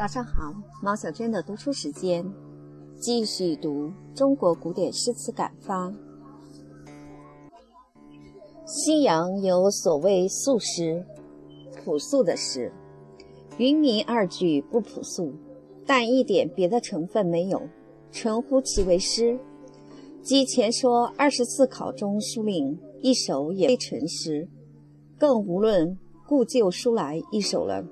早上好，毛小娟的读书时间，继续读中国古典诗词感发。西洋有所谓素诗，朴素的诗。云迷二句不朴素，但一点别的成分没有，纯呼其为诗。即前说二十四考中书令一首也非成诗，更无论故旧书来一首了。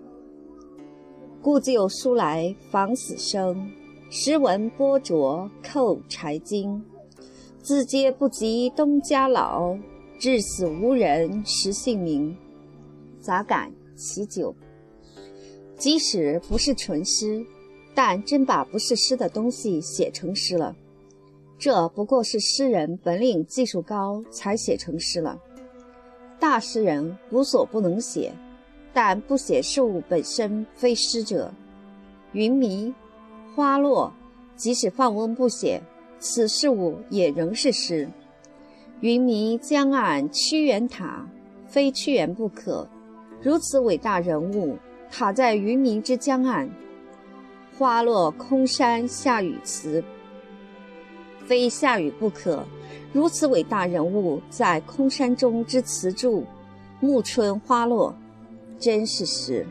故旧书来访死生，时闻波浊扣柴津。自嗟不及东家老，至死无人识姓名。杂感其九。即使不是纯诗，但真把不是诗的东西写成诗了，这不过是诗人本领技术高才写成诗了。大诗人无所不能写。但不写事物本身非诗者，云迷、花落，即使放翁不写，此事物也仍是诗。云迷江岸屈原塔，非屈原不可。如此伟大人物，塔在云迷之江岸；花落空山下雨词，非下雨不可。如此伟大人物，在空山中之词住，暮春花落。真是诗。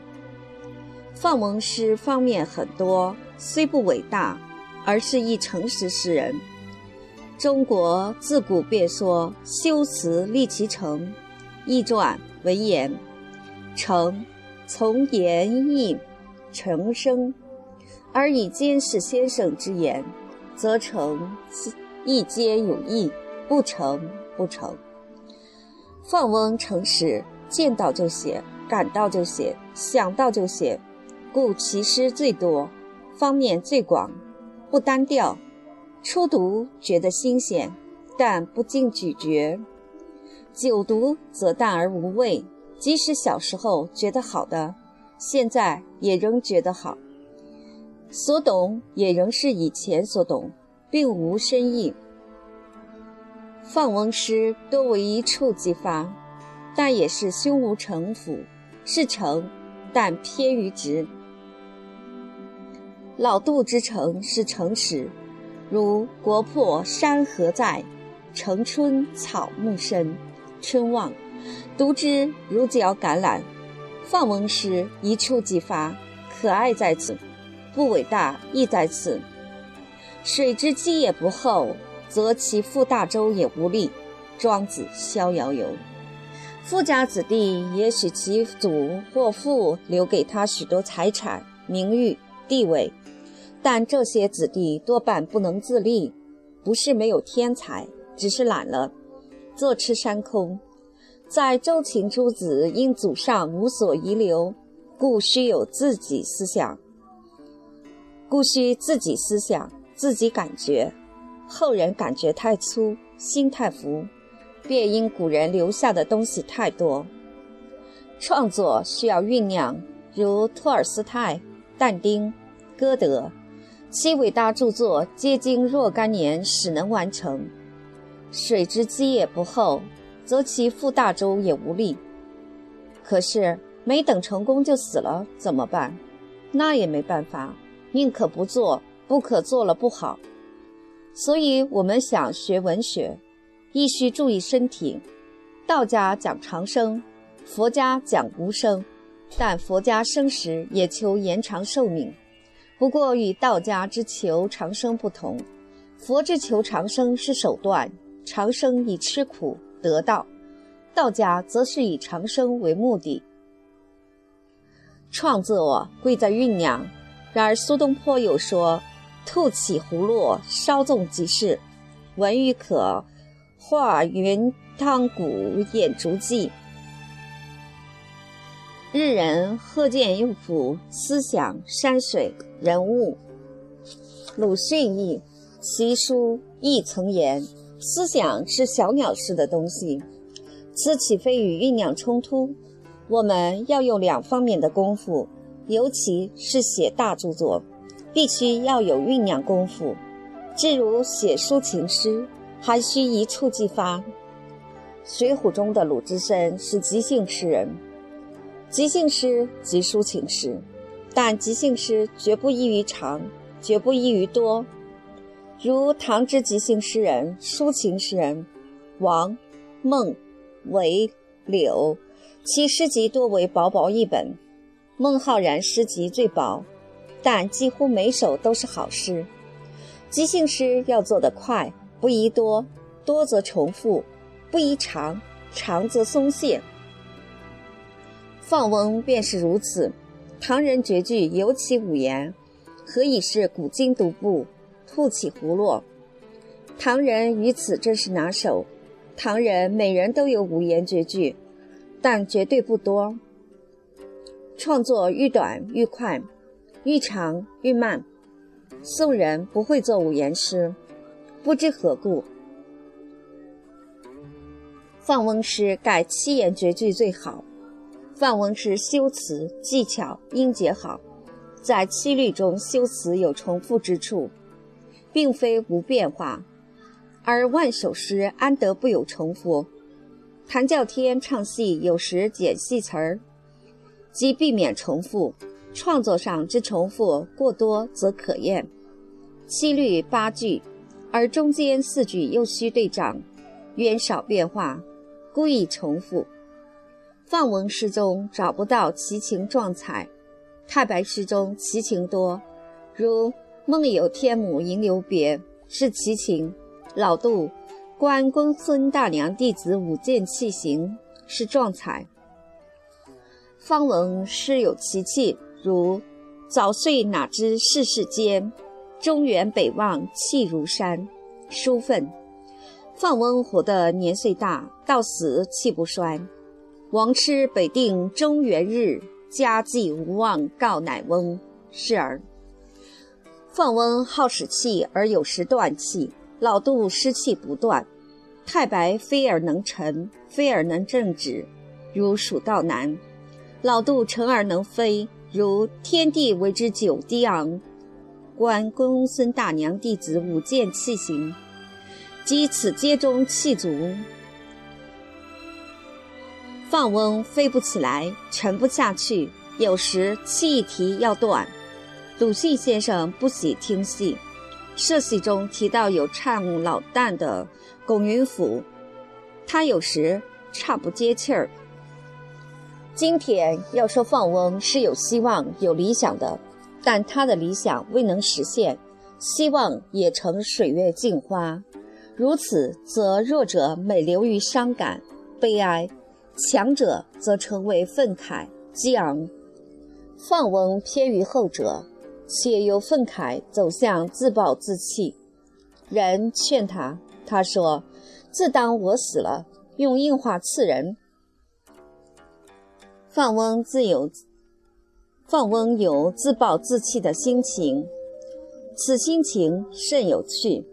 范翁诗方面很多，虽不伟大，而是一诚实诗人。中国自古便说修辞立其诚，易传文言，诚从言义成声，而以监视先生之言，则诚亦皆有义，不诚不成。放翁诚实，见到就写。感到就写，想到就写，故其诗最多，方面最广，不单调。初读觉得新鲜，但不禁咀嚼；久读则淡而无味。即使小时候觉得好的，现在也仍觉得好。所懂也仍是以前所懂，并无深意。放翁诗多为一触即发，但也是胸无城府。是诚，但偏于直。老杜之诚是诚实，如国破山河在，城春草木深，春望。读之如嚼橄榄。放翁诗一触即发，可爱在此，不伟大亦在此。水之积也不厚，则其覆大舟也无力。庄子《逍遥游》。富家子弟也许其祖或父留给他许多财产、名誉、地位，但这些子弟多半不能自立，不是没有天才，只是懒了，坐吃山空。在周秦诸子因祖上无所遗留，故须有自己思想，故需自己思想、自己感觉，后人感觉太粗，心太浮。便因古人留下的东西太多，创作需要酝酿，如托尔斯泰、但丁、歌德，其伟大著作皆经若干年始能完成。水之积也不厚，则其覆大舟也无力。可是没等成功就死了，怎么办？那也没办法，宁可不做，不可做了不好。所以我们想学文学。亦需注意身体。道家讲长生，佛家讲无生，但佛家生时也求延长寿命。不过与道家之求长生不同，佛之求长生是手段，长生以吃苦得道；道家则是以长生为目的。创作贵在酝酿。然而苏东坡有说：“兔起胡落，稍纵即逝。”文与可。画云汤谷演竹记，日人贺见用府思想山水人物。鲁迅译，其书亦曾言：思想是小鸟似的东西，此岂非与酝酿冲突？我们要用两方面的功夫，尤其是写大著作，必须要有酝酿功夫。至如写抒情诗。还需一触即发。《水浒》中的鲁智深是即兴诗人，即兴诗即抒情诗。但即兴诗绝不异于长，绝不异于多。如唐之即兴诗人、抒情诗人王、孟、韦、柳，其诗集多为薄薄一本。孟浩然诗集最薄，但几乎每首都是好诗。即兴诗要做得快，不宜多，多则重复；不宜长，长则松懈。放翁便是如此。唐人绝句尤其五言，何以是古今独步？吐起胡落。唐人于此真是拿手。唐人每人都有五言绝句，但绝对不多。创作愈短愈快，愈长愈慢。宋人不会做五言诗，不知何故。范翁诗改七言绝句最好。范翁诗修辞技巧音节好，在七律中修辞有重复之处。并非无变化，而万首诗安得不有重复？谭教天唱戏有时减戏词儿，即避免重复。创作上之重复过多则可厌。七律八句，而中间四句又需对仗，远少变化，故意重复。范文诗中找不到奇情壮彩，太白诗中奇情多，如。梦有天母吟留别是齐情，老杜观公孙大娘弟子舞剑器行是壮彩。方文诗有奇气，如早岁哪知世事艰，中原北望气如山，书愤。范翁活得年岁大，到死气不衰。王痴北定中原日，家祭无忘告乃翁，是儿。放翁好使气，而有时断气；老杜失气不断。太白飞而能沉，飞而能正直，如蜀道难；老杜沉而能飞，如天地为之久低昂。观公孙大娘弟子舞剑器行，即此街中气足。放翁飞不起来，沉不下去，有时气一提要断。鲁迅先生不喜听戏，社戏中提到有唱老旦的龚云甫，他有时唱不接气儿。今天要说放翁是有希望、有理想的，但他的理想未能实现，希望也成水月镜花。如此，则弱者每流于伤感、悲哀，强者则成为愤慨、激昂。放翁偏于后者。且由愤慨走向自暴自弃，人劝他，他说：“自当我死了，用硬话刺人。”放翁自有放翁有自暴自弃的心情，此心情甚有趣。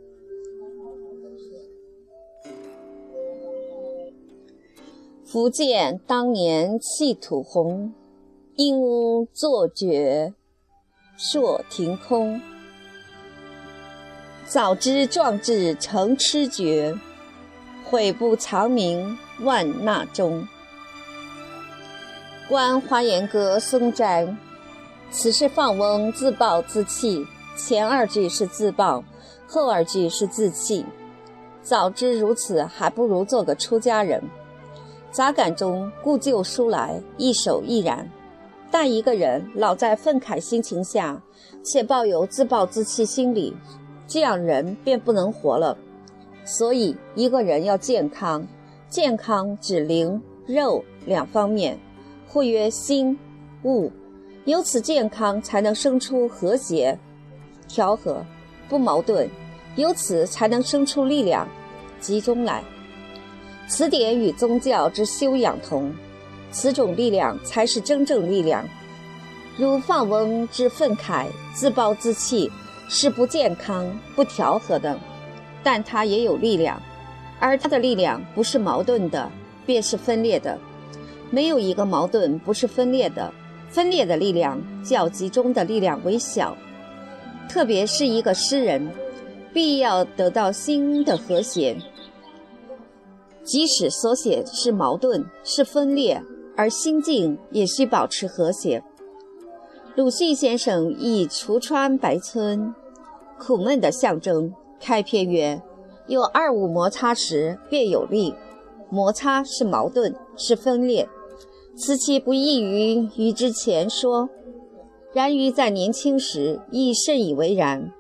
福建当年气土红，鹦鹉作绝。朔庭空，早知壮志成痴绝，悔不长名万纳中。观《华严歌·松斋》，此是放翁自暴自弃，前二句是自暴，后二句是自弃。早知如此，还不如做个出家人。杂感中故旧书来，一首亦然。但一个人老在愤慨心情下，且抱有自暴自弃心理，这样人便不能活了。所以，一个人要健康，健康指灵肉两方面，或曰心物。由此健康，才能生出和谐、调和，不矛盾；由此才能生出力量，集中来。此点与宗教之修养同。此种力量才是真正力量。如放翁之愤慨、自暴自弃，是不健康、不调和的，但它也有力量，而它的力量不是矛盾的，便是分裂的。没有一个矛盾不是分裂的，分裂的力量较集中的力量为小。特别是一个诗人，必要得到心的和谐，即使所写是矛盾、是分裂。而心境也需保持和谐。鲁迅先生以橱窗白村苦闷的象征开篇曰：“有二五摩擦时，便有力。摩擦是矛盾，是分裂。此其不异于于之前说。然于在年轻时，亦甚以为然，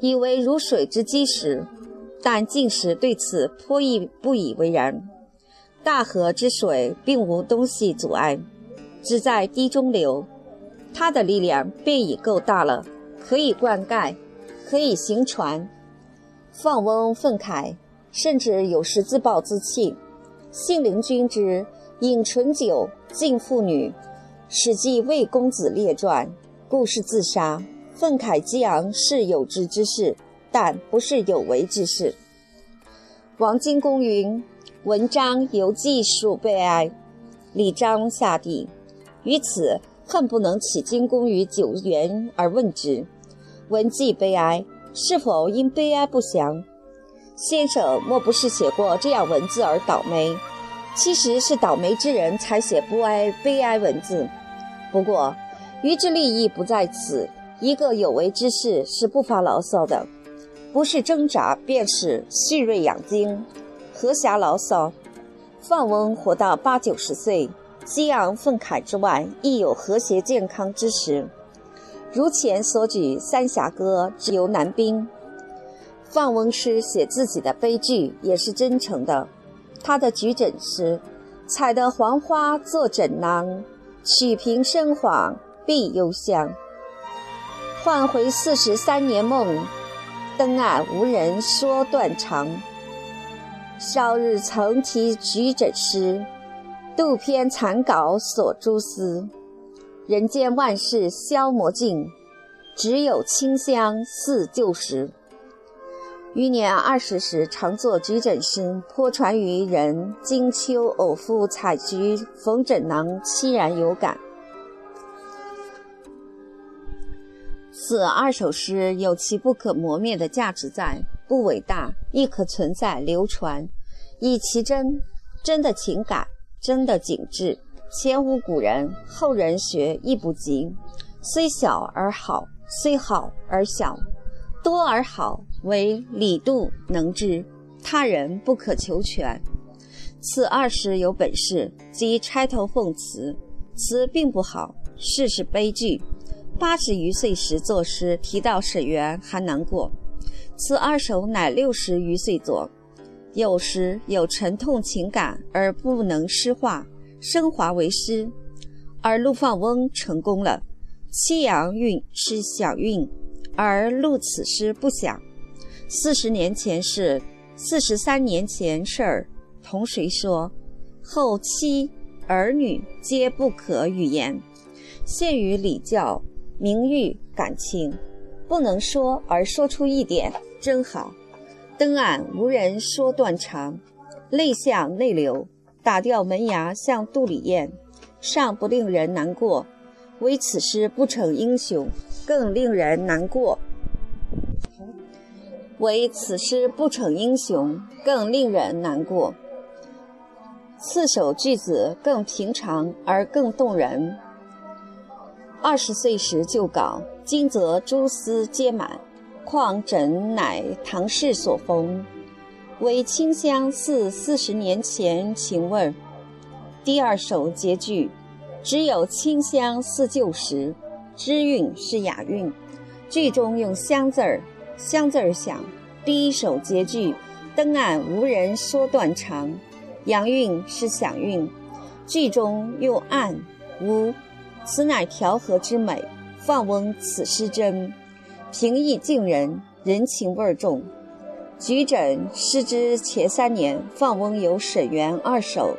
以为如水之积时。但近时对此颇亦不以为然。大河之水并无东西阻碍，只在堤中流。”它的力量便已够大了，可以灌溉，可以行船。放翁愤慨，甚至有时自暴自弃。信陵君之饮醇酒，敬妇女，《史记·魏公子列传》，故事自杀。愤慨激昂是有志之事，但不是有为之事。王荆公云：“文章犹记述悲哀。”李章下地，于此。恨不能起惊弓于九原而问之，闻记悲哀，是否因悲哀不详？先生莫不是写过这样文字而倒霉？其实是倒霉之人才写不哀悲哀文字。不过，余之利益不在此。一个有为之士是不发牢骚的，不是挣扎，便是蓄锐养精，何暇牢骚？放翁活到八九十岁。激昂愤慨之外，亦有和谐健康之时。如前所举《三峡歌》之游南滨，放翁诗写自己的悲剧也是真诚的。他的举枕诗：“采得黄花做枕囊，取平生晃碧幽香。唤回四十三年梦，登岸无人说断肠。少日曾题举枕诗。”杜篇残稿锁蛛丝，人间万事消磨尽，只有清香似旧时。余年二十时，常作菊枕诗，颇传于人。今秋偶复采菊逢枕囊，凄然有感。此二首诗有其不可磨灭的价值在，不伟大亦可存在流传，以其真真的情感。真的景致，前无古人，后人学亦不及。虽小而好，虽好而小，多而好，为李杜能知，他人不可求全。此二十有本事，即钗头凤词，词并不好，事是悲剧。八十余岁时作诗，提到沈园还难过。此二首乃六十余岁作。有时有沉痛情感而不能诗化，升华为诗，而陆放翁成功了。夕阳韵是小韵，而陆此诗不响。四十年前事，四十三年前事儿，同谁说？后妻儿女皆不可语言，限于礼教、名誉、感情，不能说而说出一点，真好。登岸无人说断肠，泪向内流，打掉门牙向肚里咽，尚不令人难过，唯此诗不成英雄，更令人难过。唯此诗不逞英雄，更令人难过。四首句子更平常而更动人。二十岁时就稿，今则蛛丝皆满。况枕乃唐氏所封，为清香似四十年前情味儿。第二首结句，只有清香似旧时，知韵是雅韵，句中用香字儿，香字儿响。第一首结句，登岸无人说断肠，阳韵是响韵，句中用岸无，此乃调和之美。放翁此诗真。平易近人，人情味重。举枕诗之前三年，放翁有沈园二首。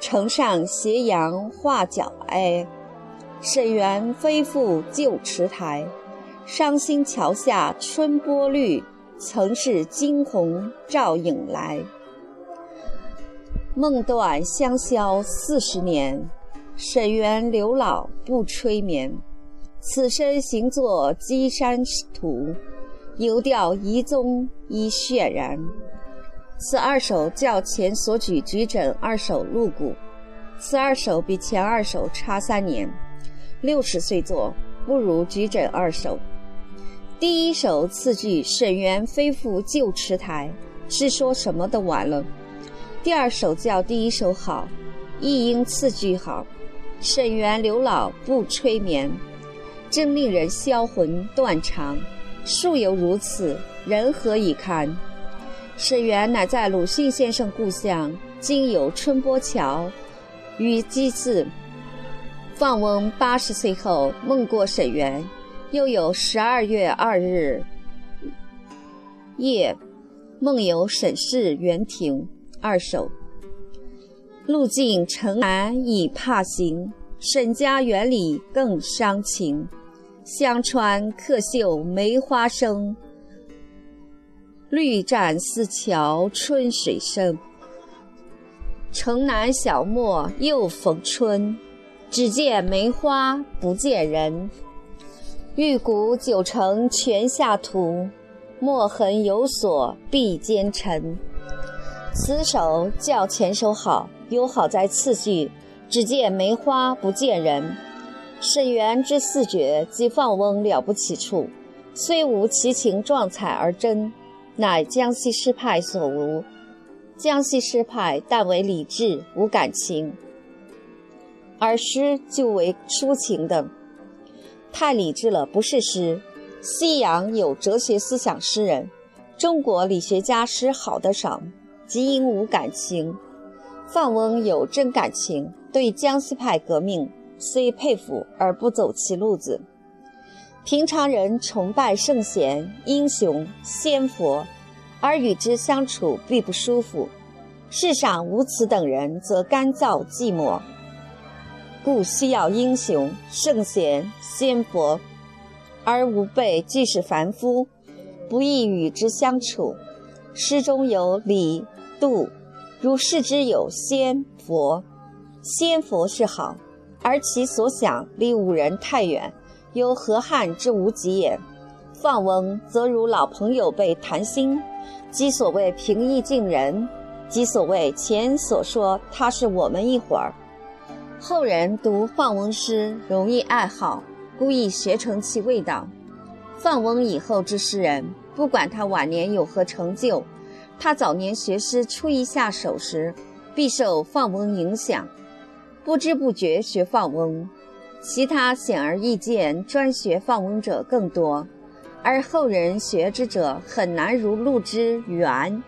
城上斜阳画角哀，沈园飞复旧池台。伤心桥下春波绿，曾是惊鸿照影来。梦断香消四十年，沈园柳老不吹眠。此身行作稽山图，犹吊遗踪已渲然。此二首较前所举举枕二首露骨，此二首比前二首差三年。六十岁作，不如举枕二首。第一首次句沈园飞赴旧池台，是说什么的完了。第二首叫第一首好，亦应次句好。沈园刘老不催眠，真令人销魂断肠。树犹如此，人何以堪？沈园乃在鲁迅先生故乡，今有春波桥与鸡字。放翁八十岁后梦过沈园，又有十二月二日夜梦游沈氏园亭。二首。路径城南已怕行，沈家园里更伤情。香川客绣梅花生，绿栈丝桥春水生。城南小陌又逢春，只见梅花不见人。玉骨九成泉下土，墨痕有所碧间尘。此首较前首好，有好在次句，只见梅花不见人。沈园之四绝，即放翁了不起处，虽无奇情壮彩而真，乃江西诗派所无。江西诗派但为理智无感情，而诗就为抒情的，太理智了，不是诗。西洋有哲学思想诗人，中国理学家诗好的少。即因无感情，范翁有真感情。对江西派革命虽佩服而不走其路子。平常人崇拜圣贤、英雄、仙佛，而与之相处必不舒服。世上无此等人，则干燥寂寞。故需要英雄、圣贤、仙佛，而吾辈既是凡夫，不易与之相处。诗中有礼。度，如是之有仙佛，仙佛是好，而其所想离吾人太远，有河汉之无极也。放翁则如老朋友辈谈心，即所谓平易近人，即所谓前所说他是我们一伙儿。后人读放翁诗容易爱好，故意学成其味道。放翁以后之诗人，不管他晚年有何成就。他早年学诗初一下手时，必受放翁影响，不知不觉学放翁。其他显而易见专学放翁者更多，而后人学之者很难如陆之、元、